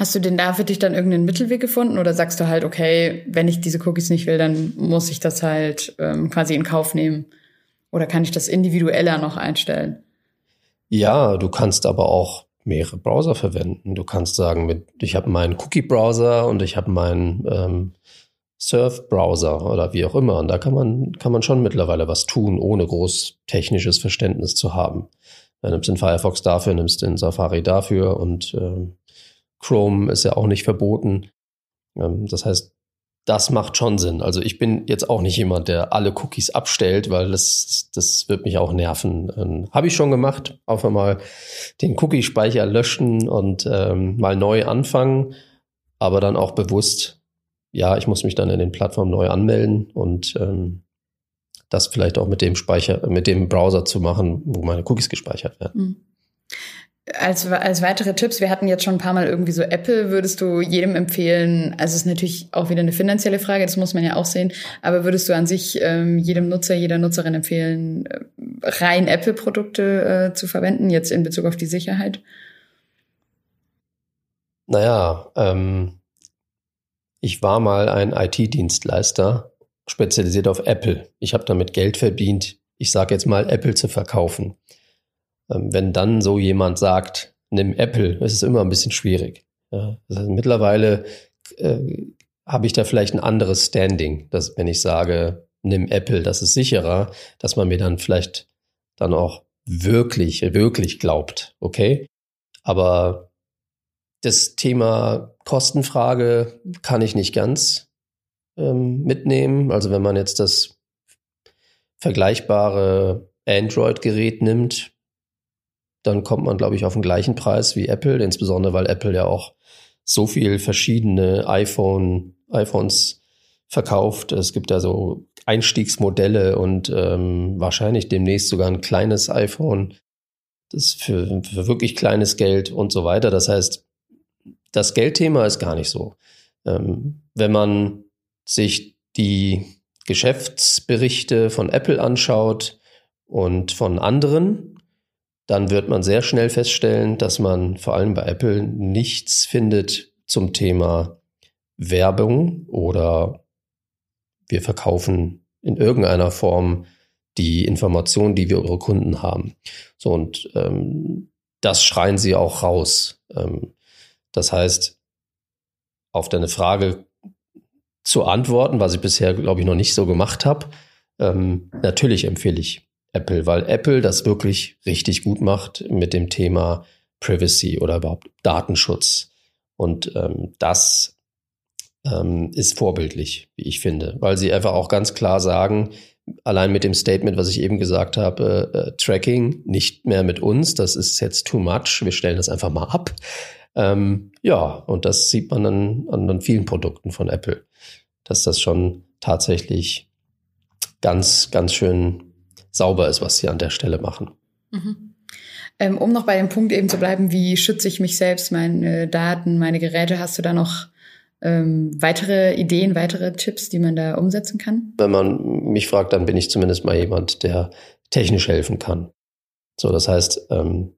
Hast du denn da für dich dann irgendeinen Mittelweg gefunden oder sagst du halt, okay, wenn ich diese Cookies nicht will, dann muss ich das halt ähm, quasi in Kauf nehmen? Oder kann ich das individueller noch einstellen? Ja, du kannst aber auch mehrere Browser verwenden. Du kannst sagen, mit, ich habe meinen Cookie-Browser und ich habe meinen ähm, Surf-Browser oder wie auch immer. Und da kann man, kann man schon mittlerweile was tun, ohne groß technisches Verständnis zu haben. Du nimmst den Firefox dafür, nimmst den Safari dafür und ähm, Chrome ist ja auch nicht verboten. Ähm, das heißt, das macht schon Sinn. Also ich bin jetzt auch nicht jemand, der alle Cookies abstellt, weil das, das wird mich auch nerven. Ähm, Habe ich schon gemacht. Auch mal den Cookie-Speicher löschen und ähm, mal neu anfangen, aber dann auch bewusst, ja, ich muss mich dann in den Plattformen neu anmelden und ähm, das vielleicht auch mit dem Speicher, mit dem Browser zu machen, wo meine Cookies gespeichert werden. Mhm. Als, als weitere Tipps, wir hatten jetzt schon ein paar Mal irgendwie so Apple, würdest du jedem empfehlen, also es ist natürlich auch wieder eine finanzielle Frage, das muss man ja auch sehen, aber würdest du an sich ähm, jedem Nutzer, jeder Nutzerin empfehlen, äh, rein Apple-Produkte äh, zu verwenden, jetzt in Bezug auf die Sicherheit? Naja, ähm, ich war mal ein IT-Dienstleister, spezialisiert auf Apple. Ich habe damit Geld verdient, ich sage jetzt mal, Apple zu verkaufen. Ähm, wenn dann so jemand sagt, nimm Apple, ist es immer ein bisschen schwierig. Also mittlerweile äh, habe ich da vielleicht ein anderes Standing, dass wenn ich sage, nimm Apple, das ist sicherer, dass man mir dann vielleicht dann auch wirklich, wirklich glaubt, okay? Aber das Thema Kostenfrage kann ich nicht ganz ähm, mitnehmen. Also wenn man jetzt das vergleichbare Android-Gerät nimmt, dann kommt man, glaube ich, auf den gleichen Preis wie Apple, insbesondere weil Apple ja auch so viel verschiedene iPhone, iPhones verkauft. Es gibt da so Einstiegsmodelle und ähm, wahrscheinlich demnächst sogar ein kleines iPhone, das für, für wirklich kleines Geld und so weiter. Das heißt, das Geldthema ist gar nicht so. Ähm, wenn man sich die Geschäftsberichte von Apple anschaut und von anderen, dann wird man sehr schnell feststellen, dass man vor allem bei Apple nichts findet zum Thema Werbung oder wir verkaufen in irgendeiner Form die Informationen, die wir über Kunden haben. So und ähm, das schreien sie auch raus. Ähm, das heißt, auf deine Frage zu antworten, was ich bisher, glaube ich, noch nicht so gemacht habe, ähm, natürlich empfehle ich Apple, weil Apple das wirklich richtig gut macht mit dem Thema Privacy oder überhaupt Datenschutz. Und ähm, das ähm, ist vorbildlich, wie ich finde, weil sie einfach auch ganz klar sagen, allein mit dem Statement, was ich eben gesagt habe, äh, Tracking nicht mehr mit uns, das ist jetzt too much, wir stellen das einfach mal ab. Ähm, ja, und das sieht man an, an vielen Produkten von Apple, dass das schon tatsächlich ganz, ganz schön sauber ist, was sie an der Stelle machen. Mhm. Ähm, um noch bei dem Punkt eben zu bleiben, wie schütze ich mich selbst, meine Daten, meine Geräte, hast du da noch ähm, weitere Ideen, weitere Tipps, die man da umsetzen kann? Wenn man mich fragt, dann bin ich zumindest mal jemand, der technisch helfen kann. So, das heißt, ähm,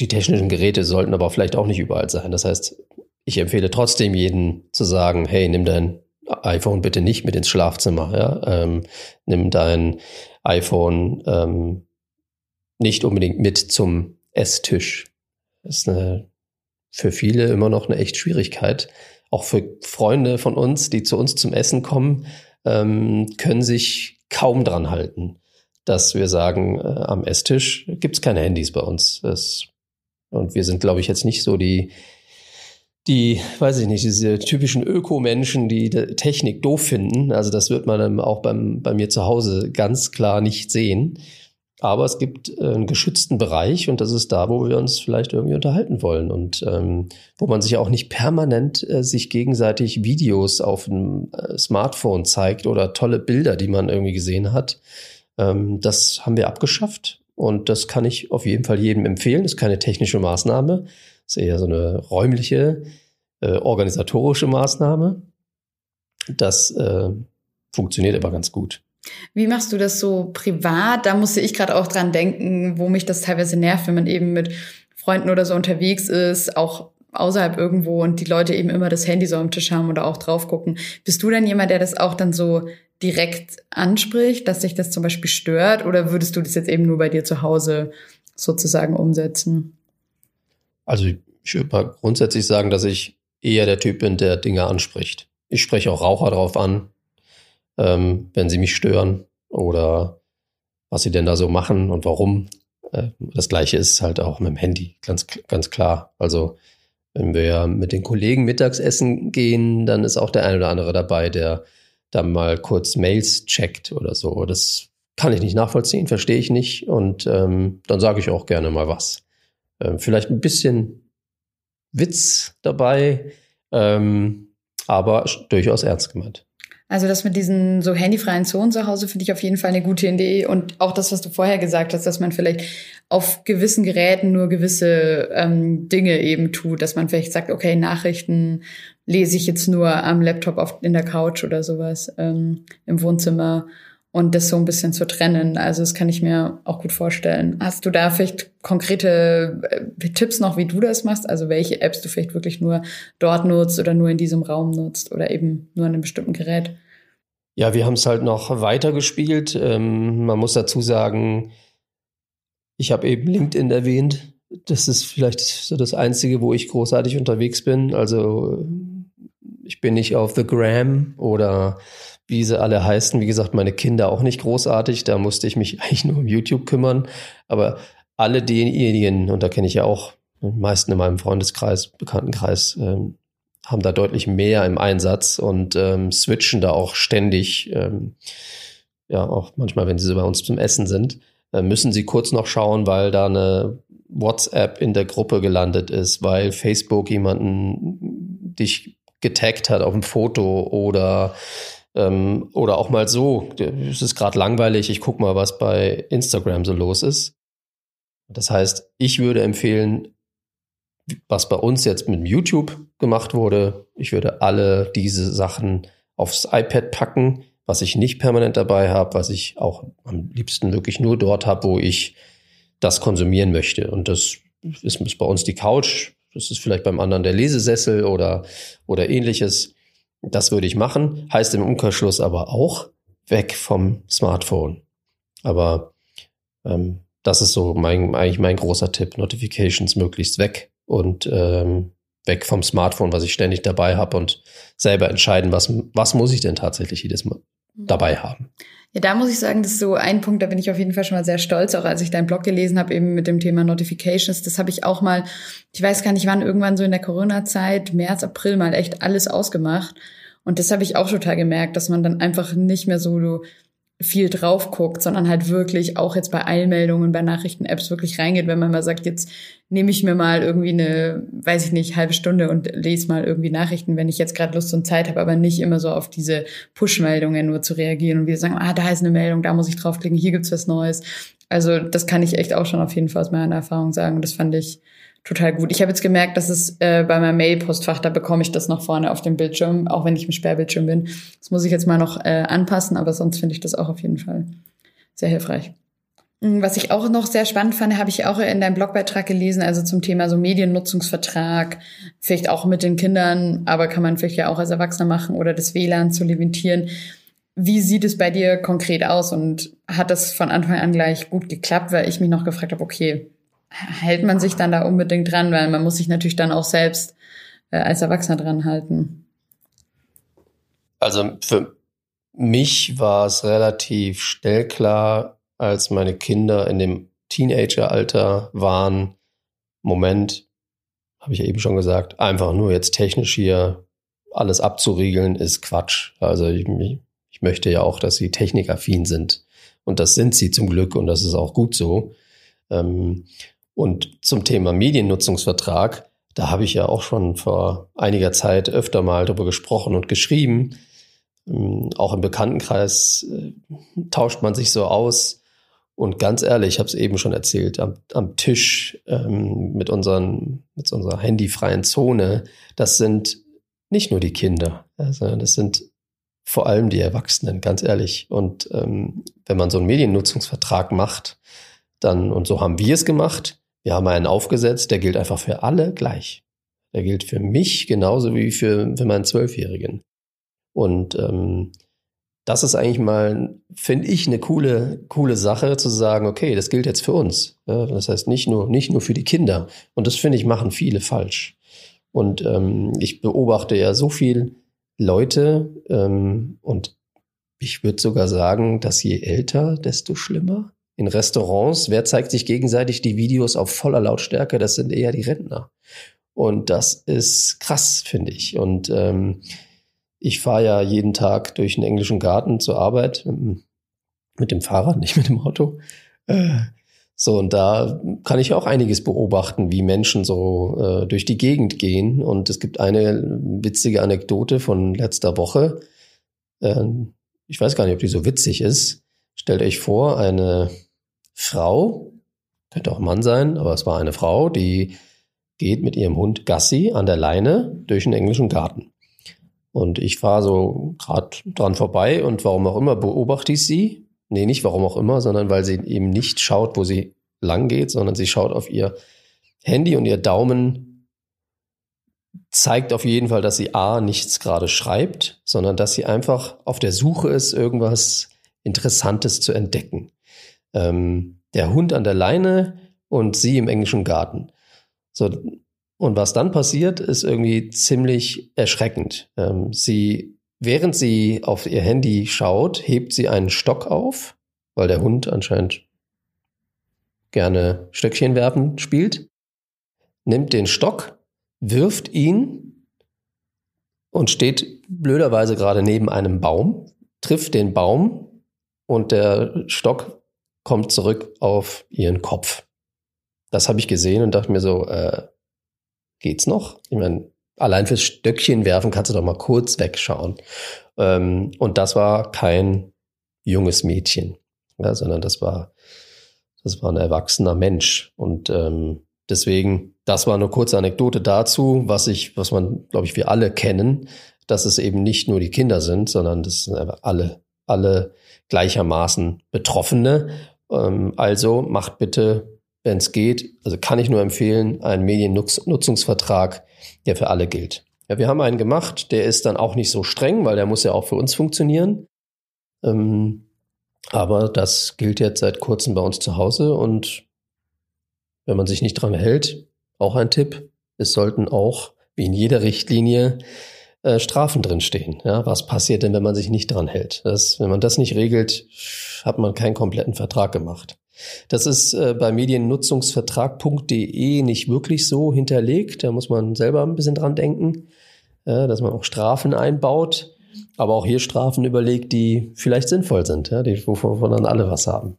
die technischen Geräte sollten aber vielleicht auch nicht überall sein. Das heißt, ich empfehle trotzdem jeden zu sagen, hey, nimm dein iPhone bitte nicht mit ins Schlafzimmer. Ja? Ähm, nimm dein iPhone ähm, nicht unbedingt mit zum Esstisch. Das ist eine, für viele immer noch eine echt Schwierigkeit. Auch für Freunde von uns, die zu uns zum Essen kommen, ähm, können sich kaum dran halten, dass wir sagen, äh, am Esstisch gibt's keine Handys bei uns. Das, und wir sind, glaube ich, jetzt nicht so die, die, weiß ich nicht, diese typischen Ökomenschen, die Technik doof finden. Also das wird man auch beim, bei mir zu Hause ganz klar nicht sehen. Aber es gibt äh, einen geschützten Bereich und das ist da, wo wir uns vielleicht irgendwie unterhalten wollen und ähm, wo man sich auch nicht permanent äh, sich gegenseitig Videos auf dem äh, Smartphone zeigt oder tolle Bilder, die man irgendwie gesehen hat. Ähm, das haben wir abgeschafft und das kann ich auf jeden Fall jedem empfehlen. Das ist keine technische Maßnahme, das ist eher so eine räumliche, äh, organisatorische Maßnahme. Das äh, funktioniert aber ganz gut. Wie machst du das so privat? Da musste ich gerade auch dran denken, wo mich das teilweise nervt, wenn man eben mit Freunden oder so unterwegs ist, auch außerhalb irgendwo und die Leute eben immer das Handy so am Tisch haben oder auch drauf gucken. Bist du dann jemand, der das auch dann so direkt anspricht, dass sich das zum Beispiel stört oder würdest du das jetzt eben nur bei dir zu Hause sozusagen umsetzen? Also ich würde mal grundsätzlich sagen, dass ich eher der Typ bin, der Dinge anspricht. Ich spreche auch Raucher drauf an, ähm, wenn sie mich stören oder was sie denn da so machen und warum. Äh, das gleiche ist halt auch mit dem Handy, ganz, ganz klar. Also wenn wir mit den Kollegen Mittagsessen gehen, dann ist auch der eine oder andere dabei, der dann mal kurz Mails checkt oder so. Das kann ich nicht nachvollziehen, verstehe ich nicht. Und ähm, dann sage ich auch gerne mal was. Ähm, vielleicht ein bisschen Witz dabei, ähm, aber durchaus ernst gemeint. Also das mit diesen so handyfreien Zonen zu Hause finde ich auf jeden Fall eine gute Idee. Und auch das, was du vorher gesagt hast, dass man vielleicht auf gewissen Geräten nur gewisse ähm, Dinge eben tut, dass man vielleicht sagt, okay, Nachrichten lese ich jetzt nur am Laptop auf, in der Couch oder sowas ähm, im Wohnzimmer und das so ein bisschen zu trennen. Also das kann ich mir auch gut vorstellen. Hast du da vielleicht konkrete äh, Tipps noch, wie du das machst? Also welche Apps du vielleicht wirklich nur dort nutzt oder nur in diesem Raum nutzt oder eben nur an einem bestimmten Gerät? Ja, wir haben es halt noch weiter gespielt. Ähm, man muss dazu sagen, ich habe eben LinkedIn erwähnt. Das ist vielleicht so das Einzige, wo ich großartig unterwegs bin. Also ich bin nicht auf The Gram oder wie sie alle heißen. Wie gesagt, meine Kinder auch nicht großartig. Da musste ich mich eigentlich nur um YouTube kümmern. Aber alle diejenigen, und da kenne ich ja auch die meisten in meinem Freundeskreis, Bekanntenkreis, ähm, haben da deutlich mehr im Einsatz und ähm, switchen da auch ständig. Ähm, ja, auch manchmal, wenn sie bei uns zum Essen sind, äh, müssen sie kurz noch schauen, weil da eine WhatsApp in der Gruppe gelandet ist, weil Facebook jemanden dich getaggt hat auf dem Foto oder ähm, oder auch mal so, es ist gerade langweilig, ich gucke mal, was bei Instagram so los ist. Das heißt, ich würde empfehlen, was bei uns jetzt mit YouTube gemacht wurde, ich würde alle diese Sachen aufs iPad packen, was ich nicht permanent dabei habe, was ich auch am liebsten wirklich nur dort habe, wo ich das konsumieren möchte. Und das ist bei uns die Couch, das ist vielleicht beim anderen der Lesesessel oder, oder ähnliches. Das würde ich machen. Heißt im Umkehrschluss aber auch weg vom Smartphone. Aber ähm, das ist so mein, eigentlich mein großer Tipp. Notifications möglichst weg und ähm, weg vom Smartphone, was ich ständig dabei habe und selber entscheiden, was, was muss ich denn tatsächlich jedes Mal dabei haben. Ja, da muss ich sagen, das ist so ein Punkt, da bin ich auf jeden Fall schon mal sehr stolz, auch als ich deinen Blog gelesen habe, eben mit dem Thema Notifications. Das habe ich auch mal, ich weiß gar nicht wann, irgendwann so in der Corona-Zeit, März, April mal echt alles ausgemacht. Und das habe ich auch total gemerkt, dass man dann einfach nicht mehr so viel drauf guckt, sondern halt wirklich auch jetzt bei Eilmeldungen, bei Nachrichten-Apps wirklich reingeht, wenn man mal sagt, jetzt nehme ich mir mal irgendwie eine, weiß ich nicht, halbe Stunde und lese mal irgendwie Nachrichten, wenn ich jetzt gerade Lust und Zeit habe, aber nicht immer so auf diese Push-Meldungen nur zu reagieren und wieder sagen, ah, da ist eine Meldung, da muss ich draufklicken, hier gibt's was Neues. Also das kann ich echt auch schon auf jeden Fall aus meiner Erfahrung sagen. Das fand ich total gut. Ich habe jetzt gemerkt, dass es äh, bei meinem Mail-Postfach, da bekomme ich das noch vorne auf dem Bildschirm, auch wenn ich im Sperrbildschirm bin. Das muss ich jetzt mal noch äh, anpassen, aber sonst finde ich das auch auf jeden Fall sehr hilfreich. Hm, was ich auch noch sehr spannend fand, habe ich auch in deinem Blogbeitrag gelesen, also zum Thema so Mediennutzungsvertrag, vielleicht auch mit den Kindern, aber kann man vielleicht ja auch als Erwachsener machen oder das WLAN zu limitieren. Wie sieht es bei dir konkret aus und hat das von Anfang an gleich gut geklappt, weil ich mich noch gefragt habe, okay, hält man sich dann da unbedingt dran, weil man muss sich natürlich dann auch selbst äh, als Erwachsener dran halten. Also für mich war es relativ schnell klar, als meine Kinder in dem Teenageralter waren, Moment, habe ich ja eben schon gesagt, einfach nur jetzt technisch hier alles abzuriegeln, ist Quatsch. Also ich, ich möchte ja auch, dass sie technikaffin sind. Und das sind sie zum Glück und das ist auch gut so. Ähm, und zum Thema Mediennutzungsvertrag, da habe ich ja auch schon vor einiger Zeit öfter mal darüber gesprochen und geschrieben. Ähm, auch im Bekanntenkreis äh, tauscht man sich so aus. Und ganz ehrlich, ich habe es eben schon erzählt, am, am Tisch ähm, mit, unseren, mit unserer handyfreien Zone, das sind nicht nur die Kinder, also das sind vor allem die Erwachsenen, ganz ehrlich. Und ähm, wenn man so einen Mediennutzungsvertrag macht, dann, und so haben wir es gemacht, wir haben einen aufgesetzt, der gilt einfach für alle gleich. Der gilt für mich genauso wie für, für meinen Zwölfjährigen. Und ähm, das ist eigentlich mal, finde ich, eine coole, coole Sache zu sagen, okay, das gilt jetzt für uns. Ja, das heißt nicht nur, nicht nur für die Kinder. Und das finde ich, machen viele falsch. Und ähm, ich beobachte ja so viel Leute ähm, und ich würde sogar sagen, dass je älter, desto schlimmer in Restaurants, wer zeigt sich gegenseitig die Videos auf voller Lautstärke? Das sind eher die Rentner. Und das ist krass, finde ich. Und ähm, ich fahre ja jeden Tag durch den englischen Garten zur Arbeit mit dem Fahrrad, nicht mit dem Auto. Äh, so, und da kann ich auch einiges beobachten, wie Menschen so äh, durch die Gegend gehen. Und es gibt eine witzige Anekdote von letzter Woche. Äh, ich weiß gar nicht, ob die so witzig ist. Stellt euch vor, eine Frau, könnte auch Mann sein, aber es war eine Frau, die geht mit ihrem Hund Gassi an der Leine durch den englischen Garten. Und ich fahre so gerade dran vorbei und warum auch immer beobachte ich sie. Nee, nicht warum auch immer, sondern weil sie eben nicht schaut, wo sie lang geht, sondern sie schaut auf ihr Handy und ihr Daumen zeigt auf jeden Fall, dass sie A nichts gerade schreibt, sondern dass sie einfach auf der Suche ist, irgendwas Interessantes zu entdecken ähm, der Hund an der Leine und sie im englischen Garten. So, und was dann passiert, ist irgendwie ziemlich erschreckend. Ähm, sie, während sie auf ihr Handy schaut, hebt sie einen Stock auf, weil der Hund anscheinend gerne Stöckchen werfen spielt, nimmt den Stock, wirft ihn und steht blöderweise gerade neben einem Baum, trifft den Baum und der Stock kommt zurück auf ihren Kopf. Das habe ich gesehen und dachte mir so, äh, geht's noch? Ich meine, allein fürs Stöckchen werfen kannst du doch mal kurz wegschauen. Ähm, und das war kein junges Mädchen, ja, sondern das war, das war ein erwachsener Mensch. Und ähm, deswegen, das war eine kurze Anekdote dazu, was ich, was man, glaube ich, wir alle kennen, dass es eben nicht nur die Kinder sind, sondern das sind alle, alle gleichermaßen Betroffene ähm, also macht bitte, wenn es geht, also kann ich nur empfehlen, einen Mediennutzungsvertrag, der für alle gilt. Ja, wir haben einen gemacht, der ist dann auch nicht so streng, weil der muss ja auch für uns funktionieren. Ähm, aber das gilt jetzt seit kurzem bei uns zu Hause und wenn man sich nicht dran hält, auch ein Tipp, es sollten auch, wie in jeder Richtlinie, äh, Strafen drinstehen. Ja, was passiert denn, wenn man sich nicht dran hält? Das, wenn man das nicht regelt, hat man keinen kompletten Vertrag gemacht. Das ist äh, bei mediennutzungsvertrag.de nicht wirklich so hinterlegt. Da muss man selber ein bisschen dran denken, äh, dass man auch Strafen einbaut, aber auch hier Strafen überlegt, die vielleicht sinnvoll sind, ja, die, wovon dann alle was haben.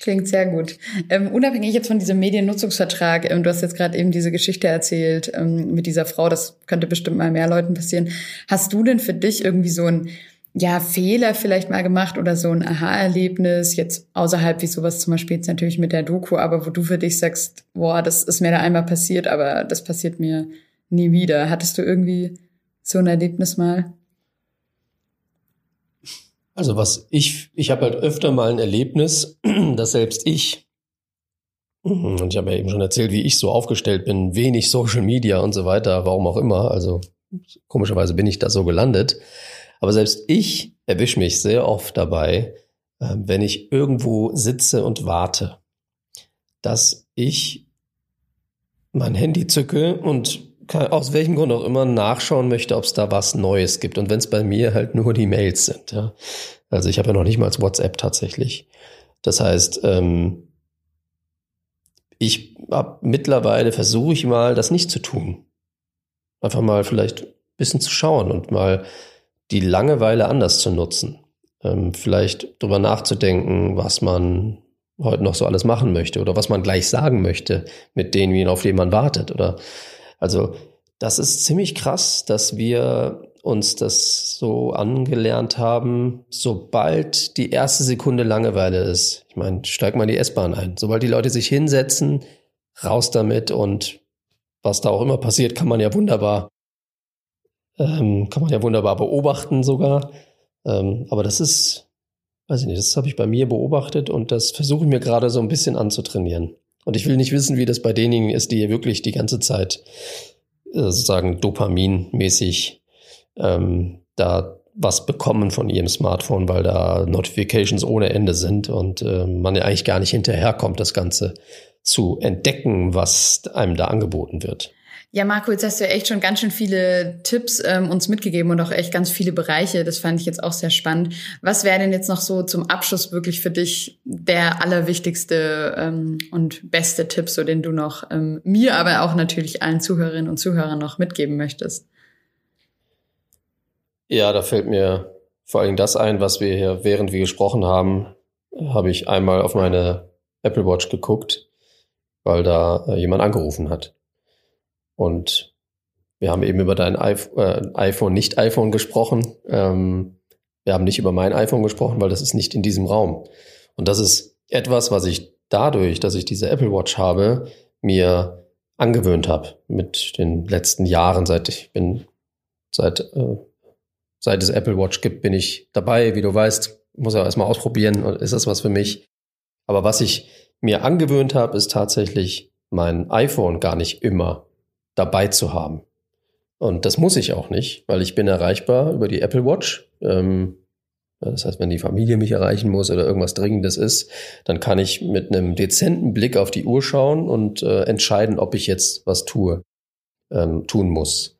Klingt sehr gut. Ähm, unabhängig jetzt von diesem Mediennutzungsvertrag, ähm, du hast jetzt gerade eben diese Geschichte erzählt ähm, mit dieser Frau, das könnte bestimmt mal mehr Leuten passieren. Hast du denn für dich irgendwie so ein ja, Fehler vielleicht mal gemacht oder so ein Aha-Erlebnis, jetzt außerhalb wie sowas zum Beispiel jetzt natürlich mit der Doku, aber wo du für dich sagst, boah, das ist mir da einmal passiert, aber das passiert mir nie wieder. Hattest du irgendwie so ein Erlebnis mal? Also was ich, ich habe halt öfter mal ein Erlebnis, dass selbst ich, und ich habe ja eben schon erzählt, wie ich so aufgestellt bin, wenig Social Media und so weiter, warum auch immer, also komischerweise bin ich da so gelandet, aber selbst ich erwische mich sehr oft dabei, ähm, wenn ich irgendwo sitze und warte, dass ich mein Handy zücke und aus welchem Grund auch immer nachschauen möchte, ob es da was Neues gibt. Und wenn es bei mir halt nur die Mails sind. Ja. Also ich habe ja noch nicht mal WhatsApp tatsächlich. Das heißt, ähm, ich habe mittlerweile versuche ich mal, das nicht zu tun. Einfach mal vielleicht ein bisschen zu schauen und mal die Langeweile anders zu nutzen. Ähm, vielleicht drüber nachzudenken, was man heute noch so alles machen möchte oder was man gleich sagen möchte mit denen, auf denen man wartet oder also das ist ziemlich krass, dass wir uns das so angelernt haben, sobald die erste Sekunde Langeweile ist. Ich meine, steig mal in die S-Bahn ein. Sobald die Leute sich hinsetzen, raus damit und was da auch immer passiert, kann man ja wunderbar, ähm, kann man ja wunderbar beobachten sogar. Ähm, aber das ist, weiß ich nicht, das habe ich bei mir beobachtet und das versuche ich mir gerade so ein bisschen anzutrainieren. Und ich will nicht wissen, wie das bei denjenigen ist, die wirklich die ganze Zeit äh, sozusagen dopaminmäßig ähm, da was bekommen von ihrem Smartphone, weil da Notifications ohne Ende sind und äh, man ja eigentlich gar nicht hinterherkommt, das Ganze zu entdecken, was einem da angeboten wird. Ja, Marco, jetzt hast du ja echt schon ganz schön viele Tipps ähm, uns mitgegeben und auch echt ganz viele Bereiche. Das fand ich jetzt auch sehr spannend. Was wäre denn jetzt noch so zum Abschluss wirklich für dich der allerwichtigste ähm, und beste Tipp, so den du noch ähm, mir, aber auch natürlich allen Zuhörerinnen und Zuhörern noch mitgeben möchtest? Ja, da fällt mir vor allem das ein, was wir hier, während wir gesprochen haben, habe ich einmal auf meine Apple Watch geguckt, weil da äh, jemand angerufen hat. Und wir haben eben über dein äh, iPhone, nicht iPhone gesprochen. Ähm, wir haben nicht über mein iPhone gesprochen, weil das ist nicht in diesem Raum. Und das ist etwas, was ich dadurch, dass ich diese Apple Watch habe, mir angewöhnt habe mit den letzten Jahren, seit ich bin, seit, äh, seit es Apple Watch gibt, bin ich dabei. Wie du weißt, muss ja erstmal ausprobieren, ist das was für mich. Aber was ich mir angewöhnt habe, ist tatsächlich mein iPhone gar nicht immer dabei zu haben. Und das muss ich auch nicht, weil ich bin erreichbar über die Apple Watch. Ähm, das heißt, wenn die Familie mich erreichen muss oder irgendwas Dringendes ist, dann kann ich mit einem dezenten Blick auf die Uhr schauen und äh, entscheiden, ob ich jetzt was tue, ähm, tun muss.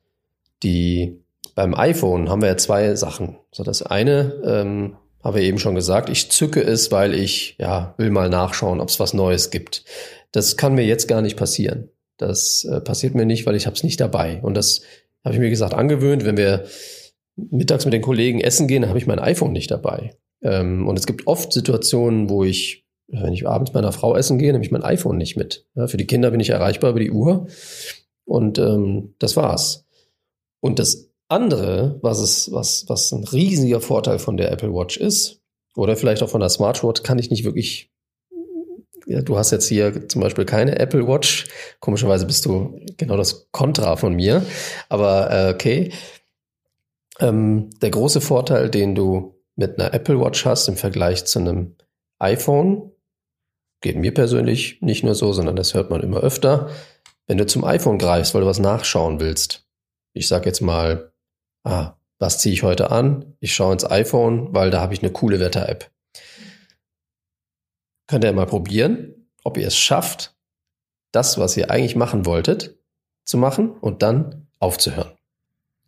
Die beim iPhone haben wir ja zwei Sachen. So das eine ähm, habe ich eben schon gesagt, ich zücke es, weil ich ja will mal nachschauen, ob es was Neues gibt. Das kann mir jetzt gar nicht passieren. Das äh, passiert mir nicht, weil ich habe es nicht dabei. Und das habe ich mir gesagt angewöhnt, wenn wir mittags mit den Kollegen essen gehen, habe ich mein iPhone nicht dabei. Ähm, und es gibt oft Situationen, wo ich, wenn ich abends meiner Frau essen gehe, nehme ich mein iPhone nicht mit. Ja, für die Kinder bin ich erreichbar über die Uhr. Und ähm, das war's. Und das andere, was es, was, was ein riesiger Vorteil von der Apple Watch ist, oder vielleicht auch von der Smartwatch, kann ich nicht wirklich ja, du hast jetzt hier zum Beispiel keine Apple Watch. Komischerweise bist du genau das Kontra von mir. Aber äh, okay. Ähm, der große Vorteil, den du mit einer Apple Watch hast im Vergleich zu einem iPhone, geht mir persönlich nicht nur so, sondern das hört man immer öfter. Wenn du zum iPhone greifst, weil du was nachschauen willst, ich sag jetzt mal, ah, was ziehe ich heute an? Ich schaue ins iPhone, weil da habe ich eine coole Wetter-App. Könnt ihr mal probieren, ob ihr es schafft, das, was ihr eigentlich machen wolltet, zu machen und dann aufzuhören.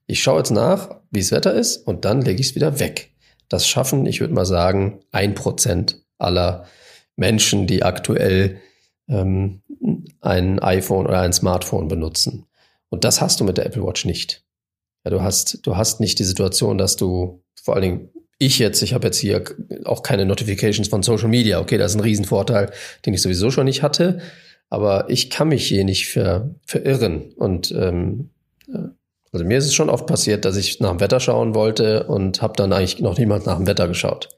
ich schaue jetzt nach, wie das Wetter ist und dann lege ich es wieder weg. Das schaffen, ich würde mal sagen, ein Prozent aller Menschen, die aktuell ähm, ein iPhone oder ein Smartphone benutzen. Und das hast du mit der Apple Watch nicht. Ja, du hast, du hast nicht die Situation, dass du vor allen Dingen ich jetzt, ich habe jetzt hier auch keine Notifications von Social Media. Okay, das ist ein Riesenvorteil, den ich sowieso schon nicht hatte. Aber ich kann mich hier nicht ver, verirren. Und ähm, äh, also mir ist es schon oft passiert, dass ich nach dem Wetter schauen wollte und habe dann eigentlich noch niemand nach dem Wetter geschaut.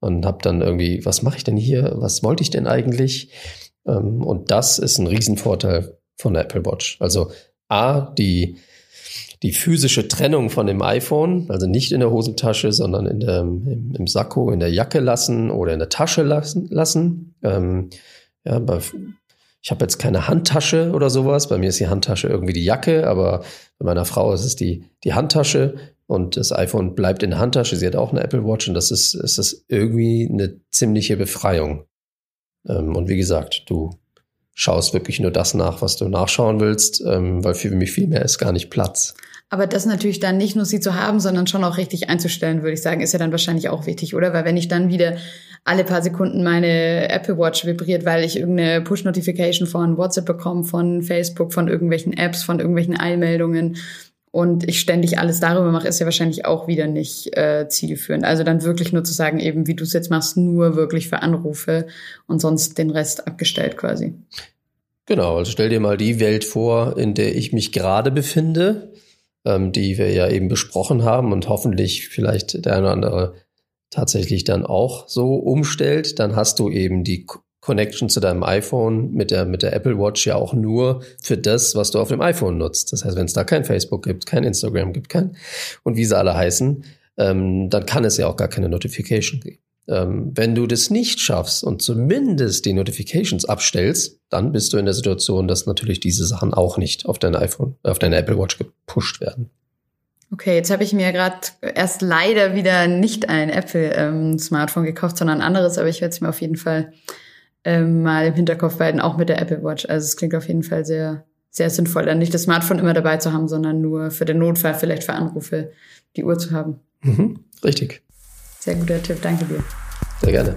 Und habe dann irgendwie, was mache ich denn hier? Was wollte ich denn eigentlich? Ähm, und das ist ein Riesenvorteil von der Apple Watch. Also A, die die physische Trennung von dem iPhone, also nicht in der Hosentasche, sondern in der, im, im Sakko, in der Jacke lassen oder in der Tasche lassen. lassen. Ähm, ja, bei, ich habe jetzt keine Handtasche oder sowas. Bei mir ist die Handtasche irgendwie die Jacke, aber bei meiner Frau ist es die, die Handtasche und das iPhone bleibt in der Handtasche. Sie hat auch eine Apple Watch und das ist, ist das irgendwie eine ziemliche Befreiung. Ähm, und wie gesagt, du schaust wirklich nur das nach, was du nachschauen willst, ähm, weil für mich viel mehr ist gar nicht Platz. Aber das natürlich dann nicht nur sie zu haben, sondern schon auch richtig einzustellen, würde ich sagen, ist ja dann wahrscheinlich auch wichtig, oder? Weil wenn ich dann wieder alle paar Sekunden meine Apple Watch vibriert, weil ich irgendeine Push-Notification von WhatsApp bekomme, von Facebook, von irgendwelchen Apps, von irgendwelchen Eilmeldungen und ich ständig alles darüber mache, ist ja wahrscheinlich auch wieder nicht äh, zielführend. Also dann wirklich nur zu sagen, eben wie du es jetzt machst, nur wirklich für Anrufe und sonst den Rest abgestellt quasi. Genau, also stell dir mal die Welt vor, in der ich mich gerade befinde, ähm, die wir ja eben besprochen haben und hoffentlich vielleicht der eine oder andere tatsächlich dann auch so umstellt, dann hast du eben die Connection zu deinem iPhone mit der, mit der Apple Watch ja auch nur für das, was du auf dem iPhone nutzt. Das heißt, wenn es da kein Facebook gibt, kein Instagram gibt, kein und wie sie alle heißen, ähm, dann kann es ja auch gar keine Notification geben. Ähm, wenn du das nicht schaffst und zumindest die Notifications abstellst, dann bist du in der Situation, dass natürlich diese Sachen auch nicht auf dein iPhone, auf deine Apple Watch gepusht werden. Okay, jetzt habe ich mir gerade erst leider wieder nicht ein Apple-Smartphone ähm, gekauft, sondern ein anderes, aber ich werde es mir auf jeden Fall ähm, mal im Hinterkopf behalten, auch mit der Apple Watch. Also es klingt auf jeden Fall sehr, sehr sinnvoll, dann nicht das Smartphone immer dabei zu haben, sondern nur für den Notfall, vielleicht für Anrufe, die Uhr zu haben. Mhm, richtig. Sehr guter Tipp, danke dir. Sehr gerne.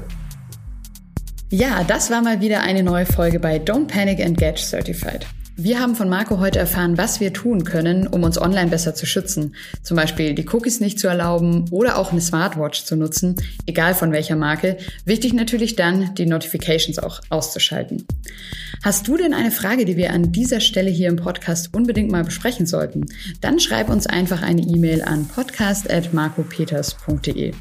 Ja, das war mal wieder eine neue Folge bei Don't Panic and Get Certified. Wir haben von Marco heute erfahren, was wir tun können, um uns online besser zu schützen. Zum Beispiel die Cookies nicht zu erlauben oder auch eine Smartwatch zu nutzen, egal von welcher Marke. Wichtig natürlich dann, die Notifications auch auszuschalten. Hast du denn eine Frage, die wir an dieser Stelle hier im Podcast unbedingt mal besprechen sollten? Dann schreib uns einfach eine E-Mail an podcast.marcopeters.de.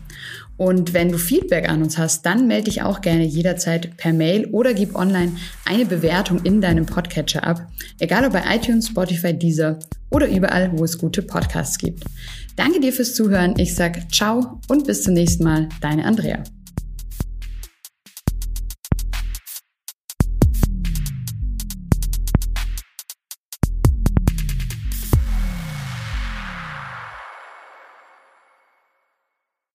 Und wenn du Feedback an uns hast, dann melde dich auch gerne jederzeit per Mail oder gib online eine Bewertung in deinem Podcatcher ab. Egal ob bei iTunes, Spotify, Deezer oder überall, wo es gute Podcasts gibt. Danke dir fürs Zuhören. Ich sag ciao und bis zum nächsten Mal. Deine Andrea.